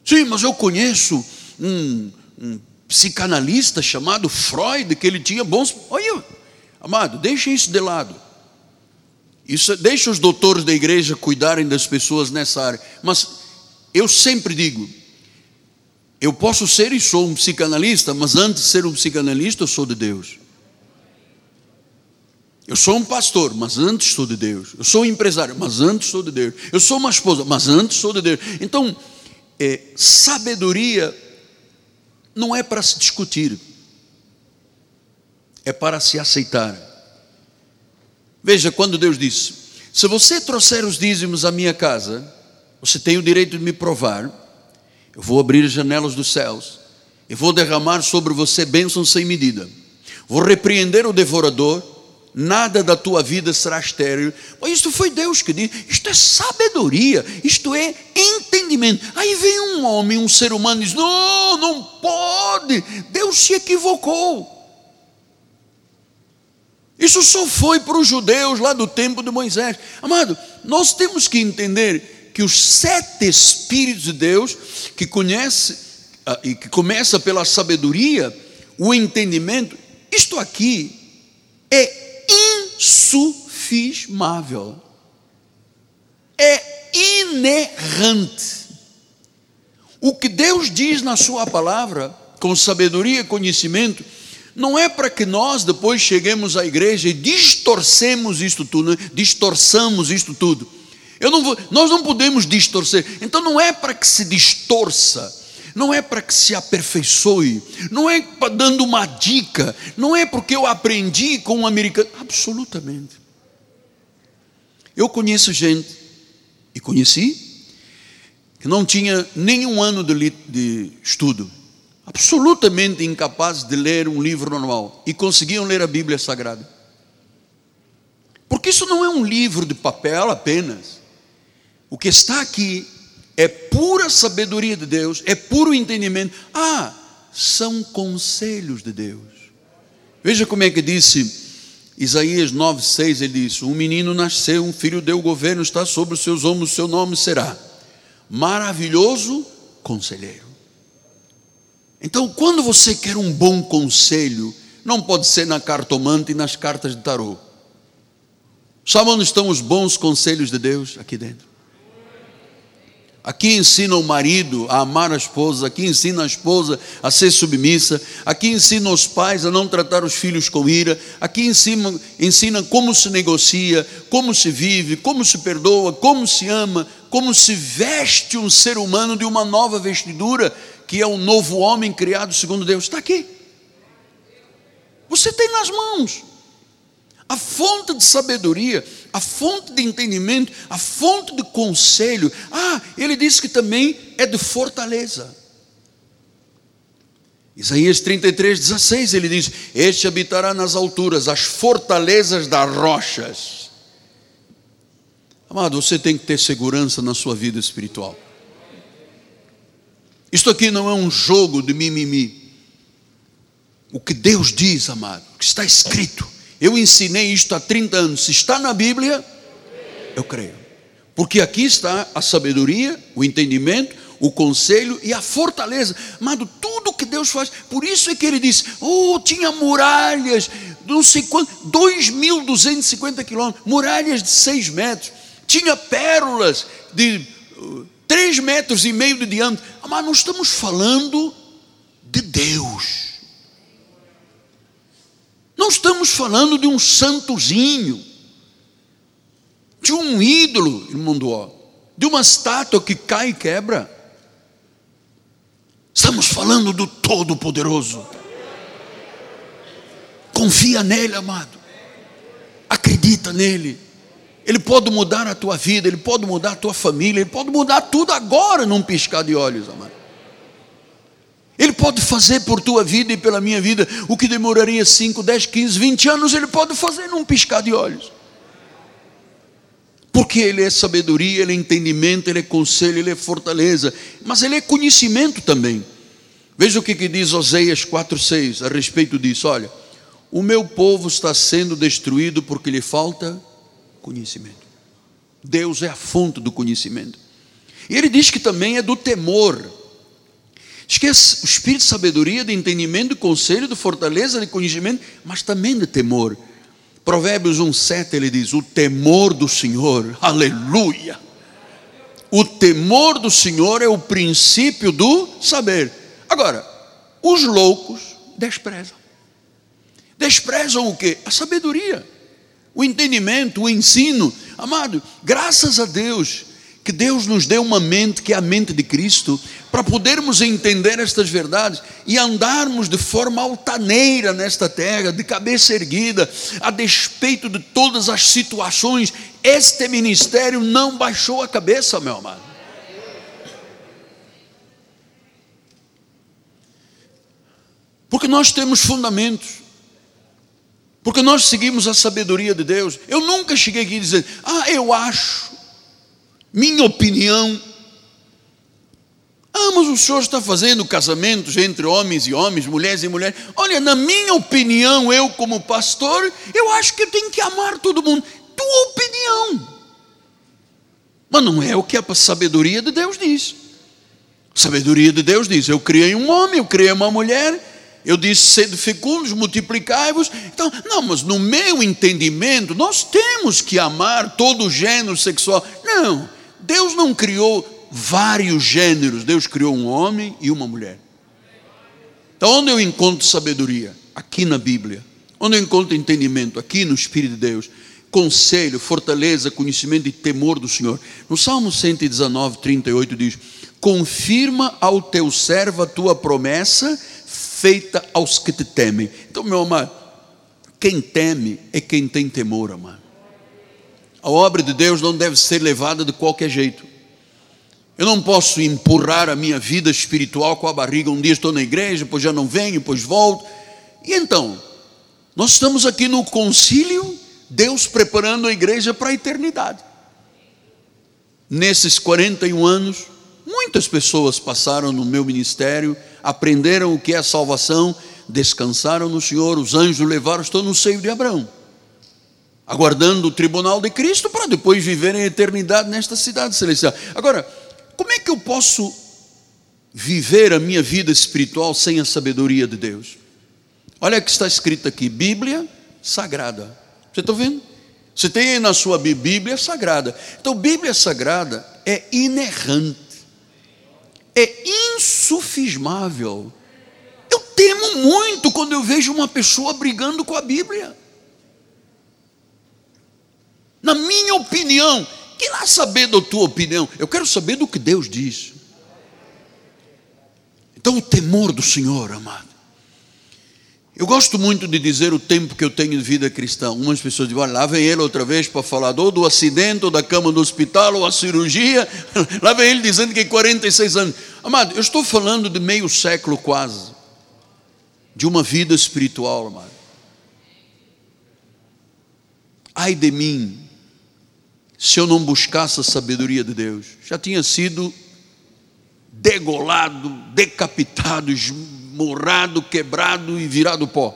Sim, mas eu conheço um, um psicanalista chamado Freud, que ele tinha bons. Olha, amado, deixa isso de lado. Isso, deixa os doutores da igreja cuidarem das pessoas nessa área. Mas eu sempre digo, eu posso ser e sou um psicanalista, mas antes de ser um psicanalista, eu sou de Deus. Eu sou um pastor, mas antes sou de Deus. Eu sou um empresário, mas antes sou de Deus. Eu sou uma esposa, mas antes sou de Deus. Então, é, sabedoria não é para se discutir, é para se aceitar. Veja, quando Deus disse: Se você trouxer os dízimos à minha casa, você tem o direito de me provar, eu vou abrir as janelas dos céus, e vou derramar sobre você bênçãos sem medida, vou repreender o devorador, nada da tua vida será estéril. Mas isso foi Deus que disse, isto é sabedoria, isto é entendimento. Aí vem um homem, um ser humano e diz: Não, não pode, Deus se equivocou. Isso só foi para os judeus lá do tempo de Moisés. Amado, nós temos que entender que os sete Espíritos de Deus, que conhece ah, e que começa pela sabedoria, o entendimento, isto aqui é insufismável, é inerrante. O que Deus diz na Sua palavra, com sabedoria e conhecimento, não é para que nós depois cheguemos à igreja e distorcemos isto tudo, né? distorçamos isto tudo. Não vou, nós não podemos distorcer. Então não é para que se distorça, não é para que se aperfeiçoe, não é dando uma dica, não é porque eu aprendi com um americano. Absolutamente. Eu conheço gente, e conheci, que não tinha nenhum ano de, de estudo, absolutamente incapazes de ler um livro normal, e conseguiam ler a Bíblia Sagrada. Porque isso não é um livro de papel apenas. O que está aqui é pura sabedoria de Deus, é puro entendimento. Ah, são conselhos de Deus. Veja como é que disse Isaías 9,6: ele disse: Um menino nasceu, um filho deu o governo, está sobre os seus ombros, seu nome será maravilhoso conselheiro. Então, quando você quer um bom conselho, não pode ser na cartomante e nas cartas de tarô. Sabe onde estão os bons conselhos de Deus? Aqui dentro. Aqui ensina o marido a amar a esposa, aqui ensina a esposa a ser submissa, aqui ensina os pais a não tratar os filhos com ira, aqui ensina, ensina como se negocia, como se vive, como se perdoa, como se ama, como se veste um ser humano de uma nova vestidura, que é um novo homem criado segundo Deus. Está aqui. Você tem nas mãos. A fonte de sabedoria, a fonte de entendimento, a fonte de conselho. Ah, ele diz que também é de fortaleza. Isaías 33, 16, ele diz: Este habitará nas alturas, as fortalezas das rochas. Amado, você tem que ter segurança na sua vida espiritual. Isto aqui não é um jogo de mimimi. O que Deus diz, amado, o que está escrito, eu ensinei isto há 30 anos. Se está na Bíblia, eu creio. Porque aqui está a sabedoria, o entendimento, o conselho e a fortaleza. Amado, tudo que Deus faz. Por isso é que ele disse: Oh, tinha muralhas, não sei quanto, 2.250 quilômetros, muralhas de 6 metros, tinha pérolas de 3 uh, metros e meio de diâmetro. Mas nós estamos falando de Deus. Não estamos falando de um santozinho, de um ídolo, irmão ó, de uma estátua que cai e quebra. Estamos falando do Todo-Poderoso. Confia nele, amado. Acredita nele. Ele pode mudar a tua vida, ele pode mudar a tua família, ele pode mudar tudo agora num piscar de olhos, amado. Ele pode fazer por tua vida e pela minha vida o que demoraria 5, 10, 15, 20 anos, ele pode fazer num piscar de olhos. Porque ele é sabedoria, ele é entendimento, ele é conselho, ele é fortaleza, mas ele é conhecimento também. Veja o que, que diz Oséias 4,6 a respeito disso: olha, o meu povo está sendo destruído porque lhe falta conhecimento. Deus é a fonte do conhecimento. E ele diz que também é do temor. Esquece o espírito de sabedoria, de entendimento, de conselho, de fortaleza, de conhecimento, mas também de temor. Provérbios 1,7 ele diz: O temor do Senhor, [laughs] aleluia. O temor do Senhor é o princípio do saber. Agora, os loucos desprezam. Desprezam o que? A sabedoria, o entendimento, o ensino. Amado, graças a Deus, que Deus nos dê uma mente que é a mente de Cristo, para podermos entender estas verdades e andarmos de forma altaneira nesta terra, de cabeça erguida, a despeito de todas as situações. Este ministério não baixou a cabeça, meu amado. Porque nós temos fundamentos. Porque nós seguimos a sabedoria de Deus. Eu nunca cheguei aqui dizendo, ah, eu acho minha opinião. Ah, mas o senhor está fazendo casamentos entre homens e homens, mulheres e mulheres. Olha, na minha opinião, eu como pastor, eu acho que eu tenho que amar todo mundo. Tua opinião. Mas não é o que a sabedoria de Deus diz. A sabedoria de Deus diz: Eu criei um homem, eu criei uma mulher, eu disse: sede fecundos, multiplicai-vos. Então, não, mas no meu entendimento, nós temos que amar todo o gênero sexual. Não, Deus não criou vários gêneros, Deus criou um homem e uma mulher. Então, onde eu encontro sabedoria? Aqui na Bíblia. Onde eu encontro entendimento? Aqui no Espírito de Deus. Conselho, fortaleza, conhecimento e temor do Senhor. No Salmo 119, 38 diz: Confirma ao teu servo a tua promessa feita aos que te temem. Então, meu amado, quem teme é quem tem temor, amado. A obra de Deus não deve ser levada de qualquer jeito. Eu não posso empurrar a minha vida espiritual com a barriga. Um dia estou na igreja, depois já não venho, depois volto. E então, nós estamos aqui no concílio, Deus preparando a igreja para a eternidade. Nesses 41 anos, muitas pessoas passaram no meu ministério aprenderam o que é salvação, descansaram no Senhor, os anjos levaram, estão no seio de Abraão, aguardando o tribunal de Cristo para depois viverem a eternidade nesta cidade celestial. Agora, como é que eu posso viver a minha vida espiritual sem a sabedoria de Deus? Olha o que está escrito aqui: Bíblia Sagrada. Você está vendo? Você tem aí na sua Bíblia Sagrada. Então, Bíblia Sagrada é inerrante é insufismável. Eu temo muito quando eu vejo uma pessoa brigando com a Bíblia. Na minha opinião, que lá saber da tua opinião? Eu quero saber do que Deus diz. Então, o temor do Senhor, amado. Eu gosto muito de dizer o tempo que eu tenho de vida cristã. Algumas pessoas dizem, olha, lá vem ele outra vez para falar ou do acidente, ou da cama do hospital, ou a cirurgia. [laughs] Lá vem ele dizendo que tem 46 anos. Amado, eu estou falando de meio século quase, de uma vida espiritual, amado. Ai de mim, se eu não buscasse a sabedoria de Deus, já tinha sido degolado, decapitado, morrado, quebrado e virado pó.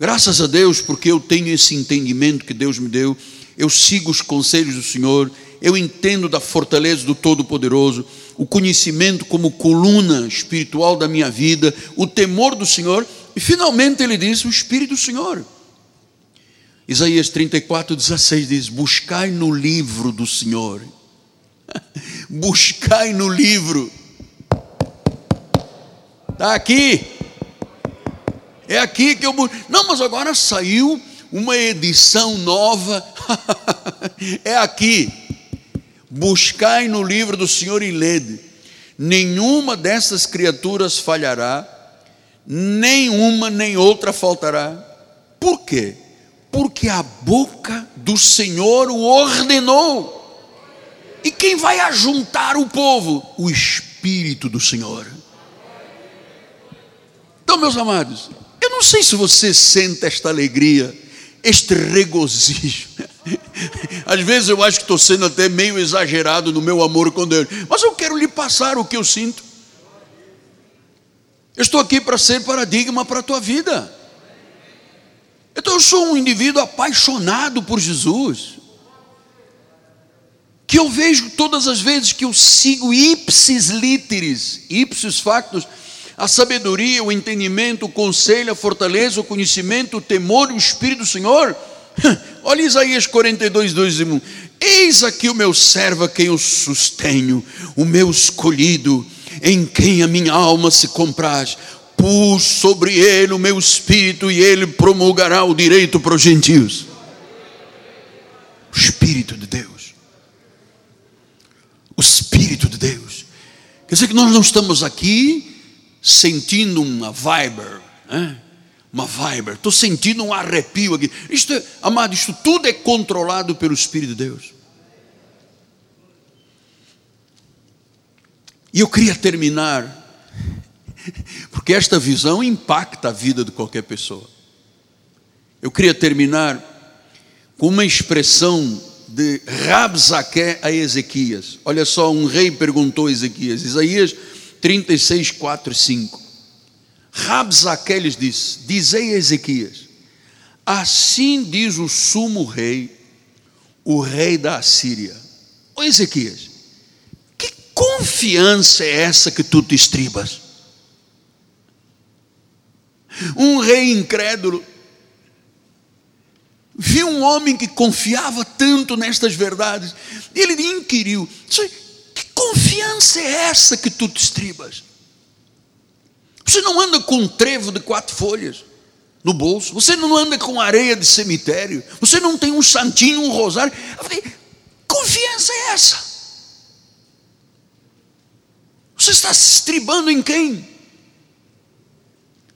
Graças a Deus, porque eu tenho esse entendimento que Deus me deu, eu sigo os conselhos do Senhor, eu entendo da fortaleza do Todo-Poderoso, o conhecimento como coluna espiritual da minha vida, o temor do Senhor, e finalmente ele diz: o Espírito do Senhor. Isaías 34, 16 diz: Buscai no livro do Senhor, [laughs] buscai no livro Está aqui. É aqui que eu. Não, mas agora saiu uma edição nova. [laughs] é aqui. Buscai no livro do Senhor e lede. Nenhuma dessas criaturas falhará, nenhuma nem outra faltará. Por quê? Porque a boca do Senhor o ordenou. E quem vai ajuntar o povo? O Espírito do Senhor. Então, meus amados, eu não sei se você sente esta alegria, este regozijo. [laughs] Às vezes eu acho que estou sendo até meio exagerado no meu amor com Deus, mas eu quero lhe passar o que eu sinto. Eu estou aqui para ser paradigma para a tua vida. Então eu sou um indivíduo apaixonado por Jesus. Que eu vejo todas as vezes que eu sigo ipsis literis, ipsis factus, a sabedoria, o entendimento, o conselho, a fortaleza, o conhecimento, o temor e o Espírito do Senhor. [laughs] Olha Isaías 42, 2 e 1. Eis aqui o meu servo a quem eu sustenho, o meu escolhido, em quem a minha alma se compraz. Pus sobre ele o meu espírito e ele promulgará o direito para os gentios. O Espírito de Deus. O Espírito de Deus. Quer dizer que nós não estamos aqui sentindo uma viber, né? uma viber, estou sentindo um arrepio aqui. Isto, é, amado, isto tudo é controlado pelo Espírito de Deus. E eu queria terminar, [laughs] porque esta visão impacta a vida de qualquer pessoa. Eu queria terminar com uma expressão de Rabzaque a Ezequias. Olha só, um rei perguntou a Ezequias, Isaías 36, 4 e 5. Rabzaque lhes disse: Dizei a Ezequias, assim diz o sumo rei, o rei da Assíria. Ô Ezequias, que confiança é essa que tu te estribas? Um rei incrédulo viu um homem que confiava tanto nestas verdades, ele inquiriu: que confiança é essa que tu te estribas? Você não anda com um trevo de quatro folhas no bolso, você não anda com areia de cemitério, você não tem um santinho, um rosário. Eu falei, confiança é essa? Você está se estribando em quem?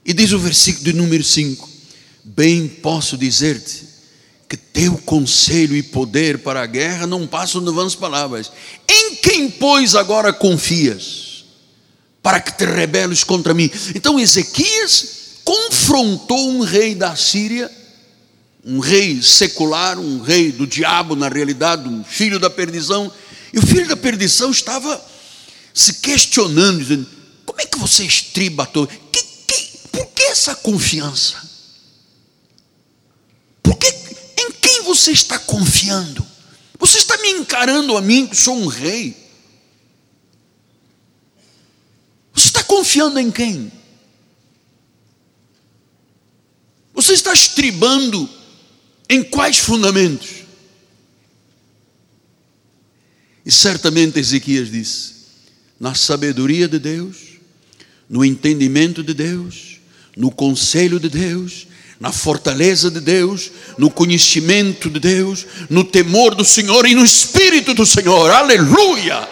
E diz o versículo de número 5: Bem posso dizer-te que teu conselho e poder para a guerra não passam de vãs palavras. Em quem, pois, agora confias? Para que te rebeles contra mim. Então Ezequias confrontou um rei da Síria, um rei secular, um rei do diabo, na realidade, um filho da perdição. E o filho da perdição estava se questionando, dizendo: como é que você estriba todo? Por que essa confiança? Por que você está confiando? Você está me encarando a mim, que sou um rei? Você está confiando em quem? Você está estribando em quais fundamentos? E certamente Ezequias disse: na sabedoria de Deus, no entendimento de Deus, no conselho de Deus, na fortaleza de Deus, no conhecimento de Deus, no temor do Senhor e no Espírito do Senhor. Aleluia!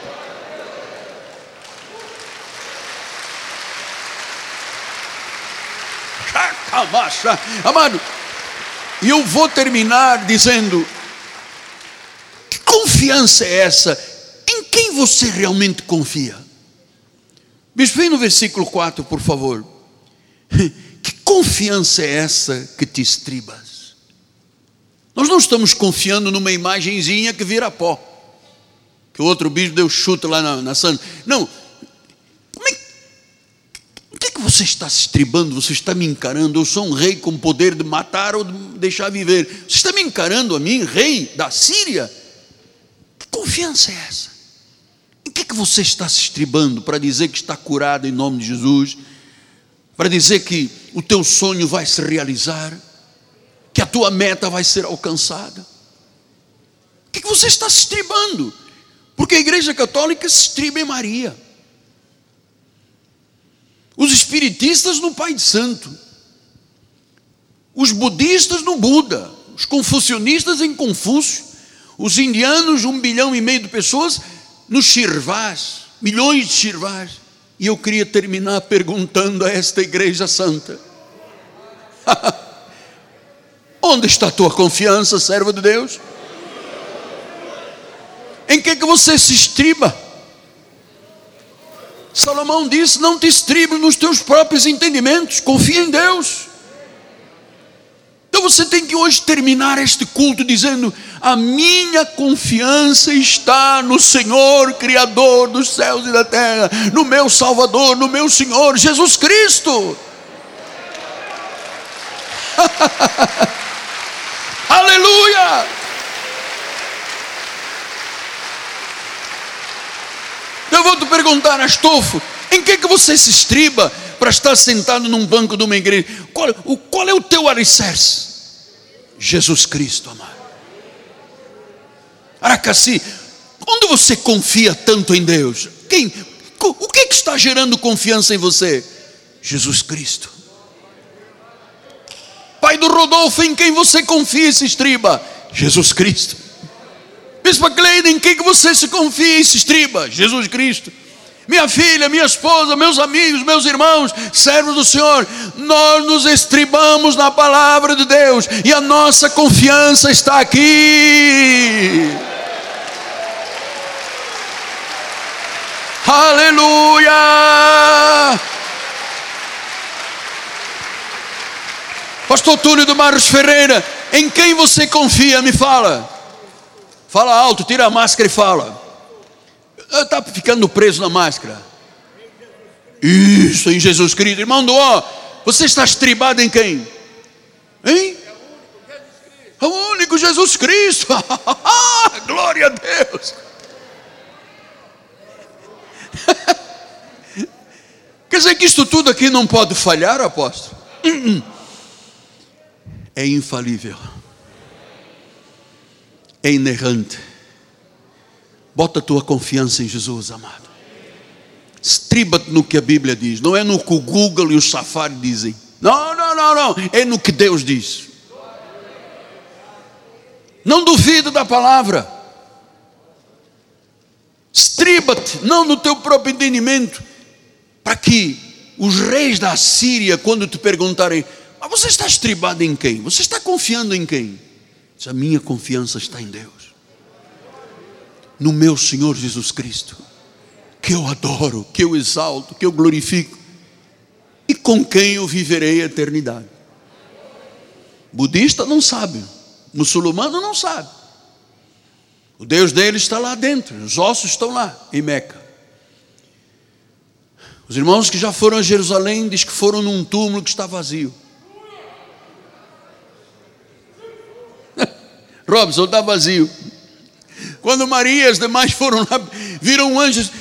Amado, e eu vou terminar dizendo: que confiança é essa? Em quem você realmente confia? Bispo, vem no versículo 4, por favor. [laughs] Que confiança é essa que te estribas? Nós não estamos confiando numa imagenzinha que vira pó. Que o outro bispo deu chute lá na, na santa. Não. Como é, o que, é que você está se estribando? Você está me encarando? Eu sou um rei com poder de matar ou de deixar viver. Você está me encarando a mim, rei da Síria? Que confiança é essa? Em que, é que você está se estribando para dizer que está curado em nome de Jesus? Para dizer que o teu sonho vai se realizar, que a tua meta vai ser alcançada. O que, você está se estribando? Porque a Igreja Católica se estriba em Maria. Os espiritistas no Pai Santo. Os budistas no Buda. Os confucionistas em Confúcio. Os indianos, um bilhão e meio de pessoas, nos Shirvás. Milhões de Shirvás e eu queria terminar perguntando a esta igreja santa: [laughs] Onde está a tua confiança, servo de Deus? Em que, que você se estriba? Salomão disse: Não te estribes nos teus próprios entendimentos, confia em Deus. Então você tem que hoje terminar este culto dizendo: A minha confiança está no Senhor, Criador dos céus e da terra, no meu Salvador, no meu Senhor Jesus Cristo. [laughs] Aleluia! Eu vou te perguntar, Astolfo, em que, que você se estriba para estar sentado num banco de uma igreja? Qual, o, qual é o teu alicerce? Jesus Cristo, amado. Aracasi, onde você confia tanto em Deus? Quem? O que, é que está gerando confiança em você? Jesus Cristo. Pai do Rodolfo, em quem você confia e se estriba? Jesus Cristo. Bispa Cleide, em quem você se confia e se estriba? Jesus Cristo minha filha, minha esposa, meus amigos, meus irmãos, servos do Senhor, nós nos estribamos na palavra de Deus e a nossa confiança está aqui. Aleluia! Pastor Túlio do Marcos Ferreira, em quem você confia? Me fala. Fala alto, tira a máscara e fala. Está ficando preso na máscara. Isso, em Jesus Cristo. Irmão do ó, você está estribado em quem? Hein? É o único Jesus Cristo. [laughs] Glória a Deus. [laughs] Quer dizer que isto tudo aqui não pode falhar, apóstolo? É infalível. É inerrante. Bota a tua confiança em Jesus, amado. Estriba-te no que a Bíblia diz. Não é no que o Google e o Safari dizem. Não, não, não, não. É no que Deus diz. Não duvida da palavra. Estriba-te, não no teu próprio entendimento, para que os reis da Síria, quando te perguntarem, mas você está estribado em quem? Você está confiando em quem? Diz, a minha confiança está em Deus, no meu Senhor Jesus Cristo, que eu adoro, que eu exalto, que eu glorifico, e com quem eu viverei a eternidade. Budista não sabe, muçulmano não sabe. O Deus dele está lá dentro, os ossos estão lá em Meca. Os irmãos que já foram a Jerusalém diz que foram num túmulo que está vazio. [laughs] Robson está vazio. Quando Maria e as demais foram lá, viram anjos.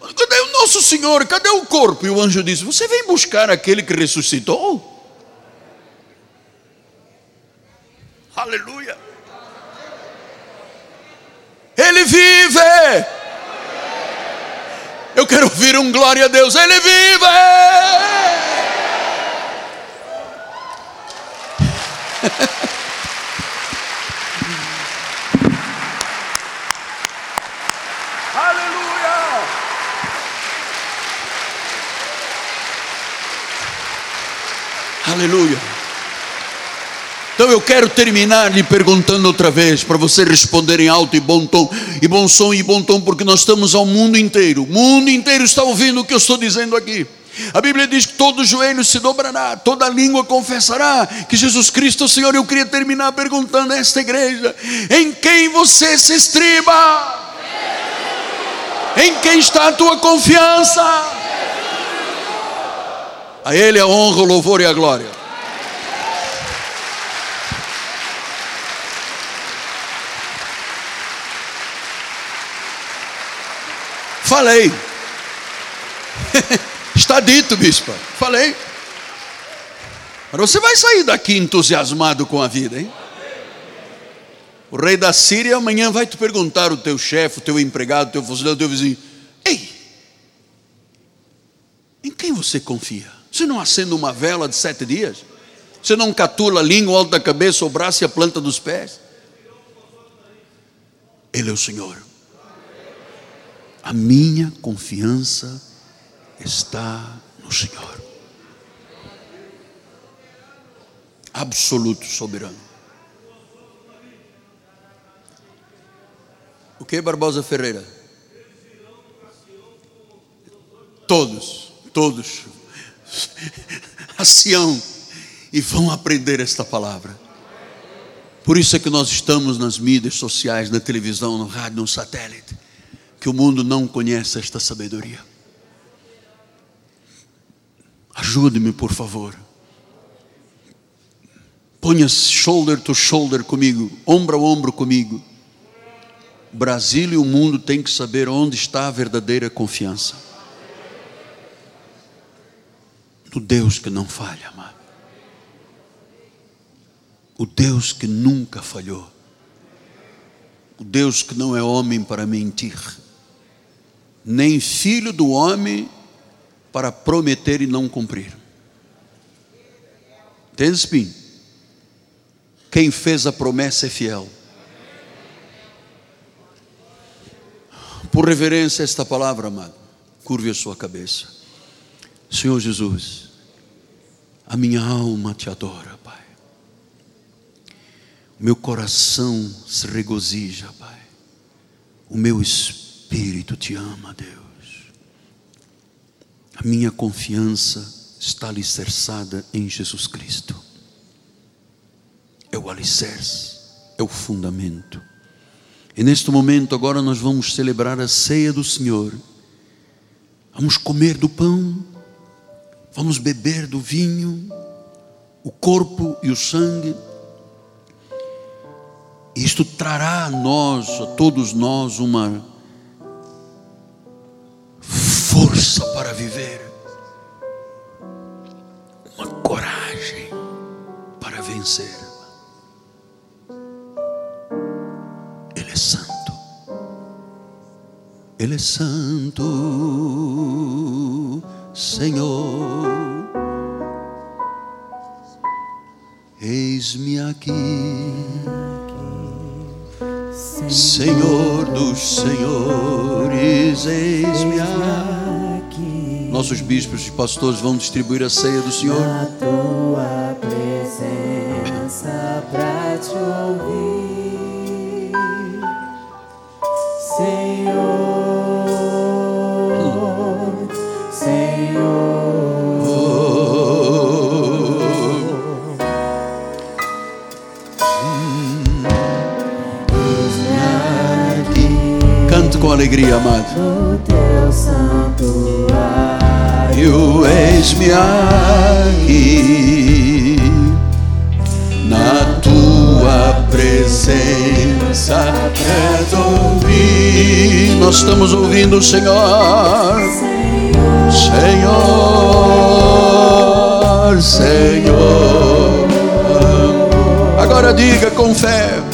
Cadê o nosso Senhor? Cadê o corpo? E o anjo disse: Você vem buscar aquele que ressuscitou? Aleluia. Ele vive. Eu quero ouvir um glória a Deus. Ele vive. [laughs] Aleluia. Aleluia. Então eu quero terminar lhe perguntando outra vez, para você responder em alto e bom tom, e bom som e bom tom, porque nós estamos ao mundo inteiro, o mundo inteiro está ouvindo o que eu estou dizendo aqui. A Bíblia diz que todo joelho se dobrará, toda língua confessará que Jesus Cristo é o Senhor. Eu queria terminar perguntando a esta igreja: em quem você se estriba? Em quem está a tua confiança? A Ele a honra, o louvor e a glória. Falei. [laughs] Está dito, bispa. Falei. Mas você vai sair daqui entusiasmado com a vida, hein? O rei da Síria amanhã vai te perguntar, o teu chefe, o teu empregado, o teu funcionário, o teu vizinho: Ei, em quem você confia? Você não acende uma vela de sete dias? Você não catula a língua, o alto da cabeça, o braço e a planta dos pés? Ele é o Senhor. A minha confiança está no Senhor. Absoluto soberano. O que, Barbosa Ferreira? Todos, todos. A Sião. E vão aprender esta palavra. Por isso é que nós estamos nas mídias sociais, na televisão, no rádio, no satélite que o mundo não conhece esta sabedoria. Ajude-me, por favor. Ponha-se shoulder to shoulder comigo, ombro a ombro comigo. Brasil e o mundo têm que saber onde está a verdadeira confiança. No Deus que não falha, amado. O Deus que nunca falhou. O Deus que não é homem para mentir nem filho do homem para prometer e não cumprir. Entende, Espinho? Quem fez a promessa é fiel. Por reverência a esta palavra, amado, curve a sua cabeça. Senhor Jesus, a minha alma te adora, Pai. O meu coração se regozija, Pai. O meu espírito te ama, Deus. A minha confiança está alicerçada em Jesus Cristo. É o alicerce, é o fundamento. E neste momento, agora nós vamos celebrar a ceia do Senhor. Vamos comer do pão, vamos beber do vinho, o corpo e o sangue. Isto trará a nós, a todos nós, uma força para viver, uma coragem para vencer. Ele é santo, Ele é santo, Senhor. Eis-me aqui, Senhor dos senhores, eis-me aqui. Nossos bispos e pastores vão distribuir a ceia do Senhor. Na tua presença pra te ouvir, alegria, amado. No teu santuário, o eis-me aqui na tua presença ouvir. Nós estamos ouvindo o Senhor, Senhor, Senhor. Agora diga com fé.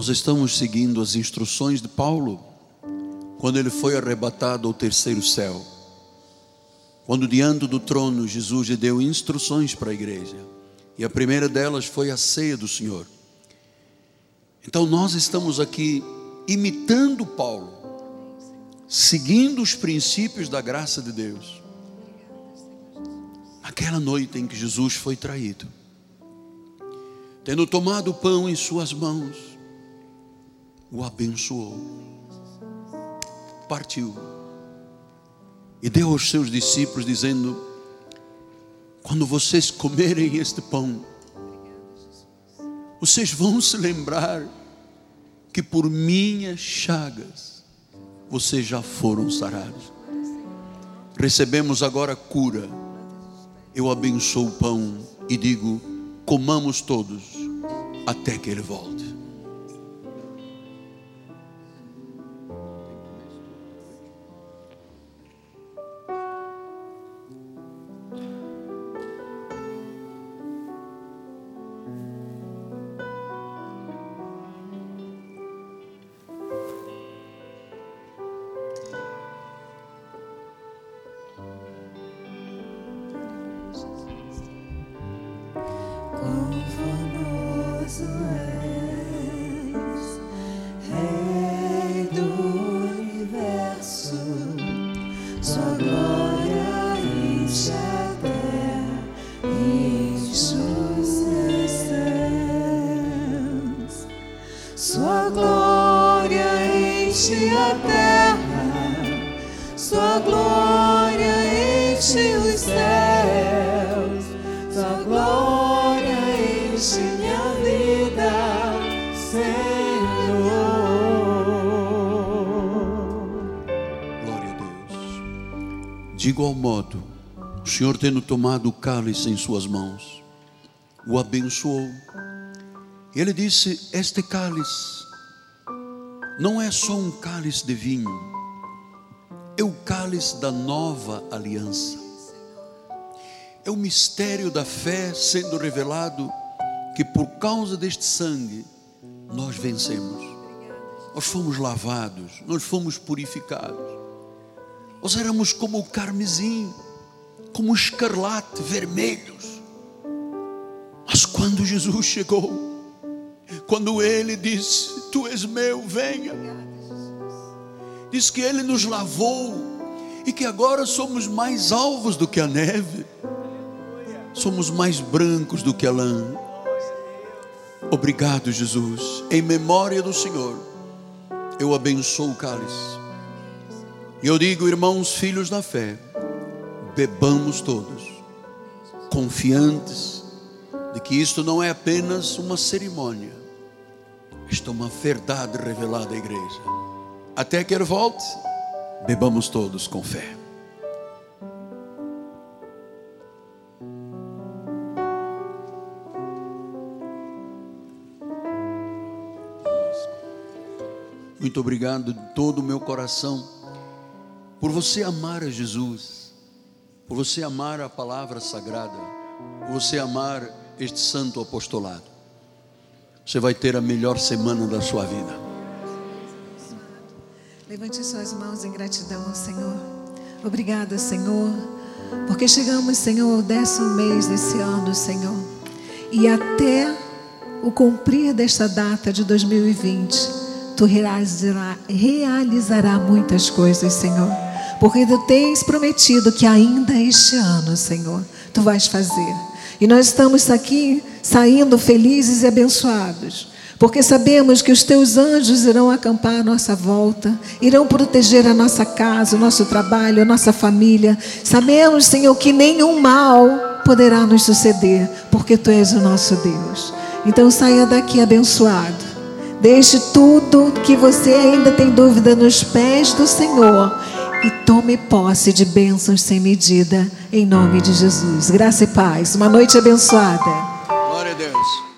Nós estamos seguindo as instruções de Paulo quando ele foi arrebatado ao terceiro céu. Quando diante do trono Jesus lhe deu instruções para a igreja. E a primeira delas foi a ceia do Senhor. Então nós estamos aqui imitando Paulo, seguindo os princípios da graça de Deus. Naquela noite em que Jesus foi traído, tendo tomado o pão em suas mãos, o abençoou, partiu e deu aos seus discípulos, dizendo: Quando vocês comerem este pão, vocês vão se lembrar que por minhas chagas vocês já foram sarados. Recebemos agora cura, eu abençoo o pão e digo: comamos todos até que ele volte. Igual modo, o Senhor tendo tomado o cálice em suas mãos, o abençoou. Ele disse: Este cálice não é só um cálice de vinho, é o cálice da nova aliança. É o mistério da fé sendo revelado que por causa deste sangue nós vencemos. Nós fomos lavados, nós fomos purificados. Nós éramos como o carmesim, como o escarlate, vermelhos. Mas quando Jesus chegou, quando ele disse: Tu és meu, venha. Diz que ele nos lavou e que agora somos mais alvos do que a neve, somos mais brancos do que a lã. Obrigado, Jesus. Em memória do Senhor, eu abençoo o cálice. E eu digo, irmãos, filhos da fé, bebamos todos, confiantes de que isto não é apenas uma cerimônia, isto é uma verdade revelada à igreja. Até que ele volte, bebamos todos com fé. Muito obrigado de todo o meu coração por você amar a Jesus, por você amar a palavra sagrada, por você amar este santo apostolado. Você vai ter a melhor semana da sua vida. Levante suas mãos em gratidão ao Senhor. Obrigada, Senhor, porque chegamos, Senhor, ao décimo mês desse ano, Senhor. E até o cumprir desta data de 2020, Tu realizará, realizará muitas coisas, Senhor. Porque Tu tens prometido que ainda este ano, Senhor, Tu vais fazer. E nós estamos aqui saindo felizes e abençoados. Porque sabemos que os teus anjos irão acampar à nossa volta, irão proteger a nossa casa, o nosso trabalho, a nossa família. Sabemos, Senhor, que nenhum mal poderá nos suceder, porque tu és o nosso Deus. Então saia daqui abençoado. Deixe tudo que você ainda tem dúvida nos pés do Senhor e tome posse de bênçãos sem medida, em nome de Jesus. Graça e paz. Uma noite abençoada. Glória a Deus.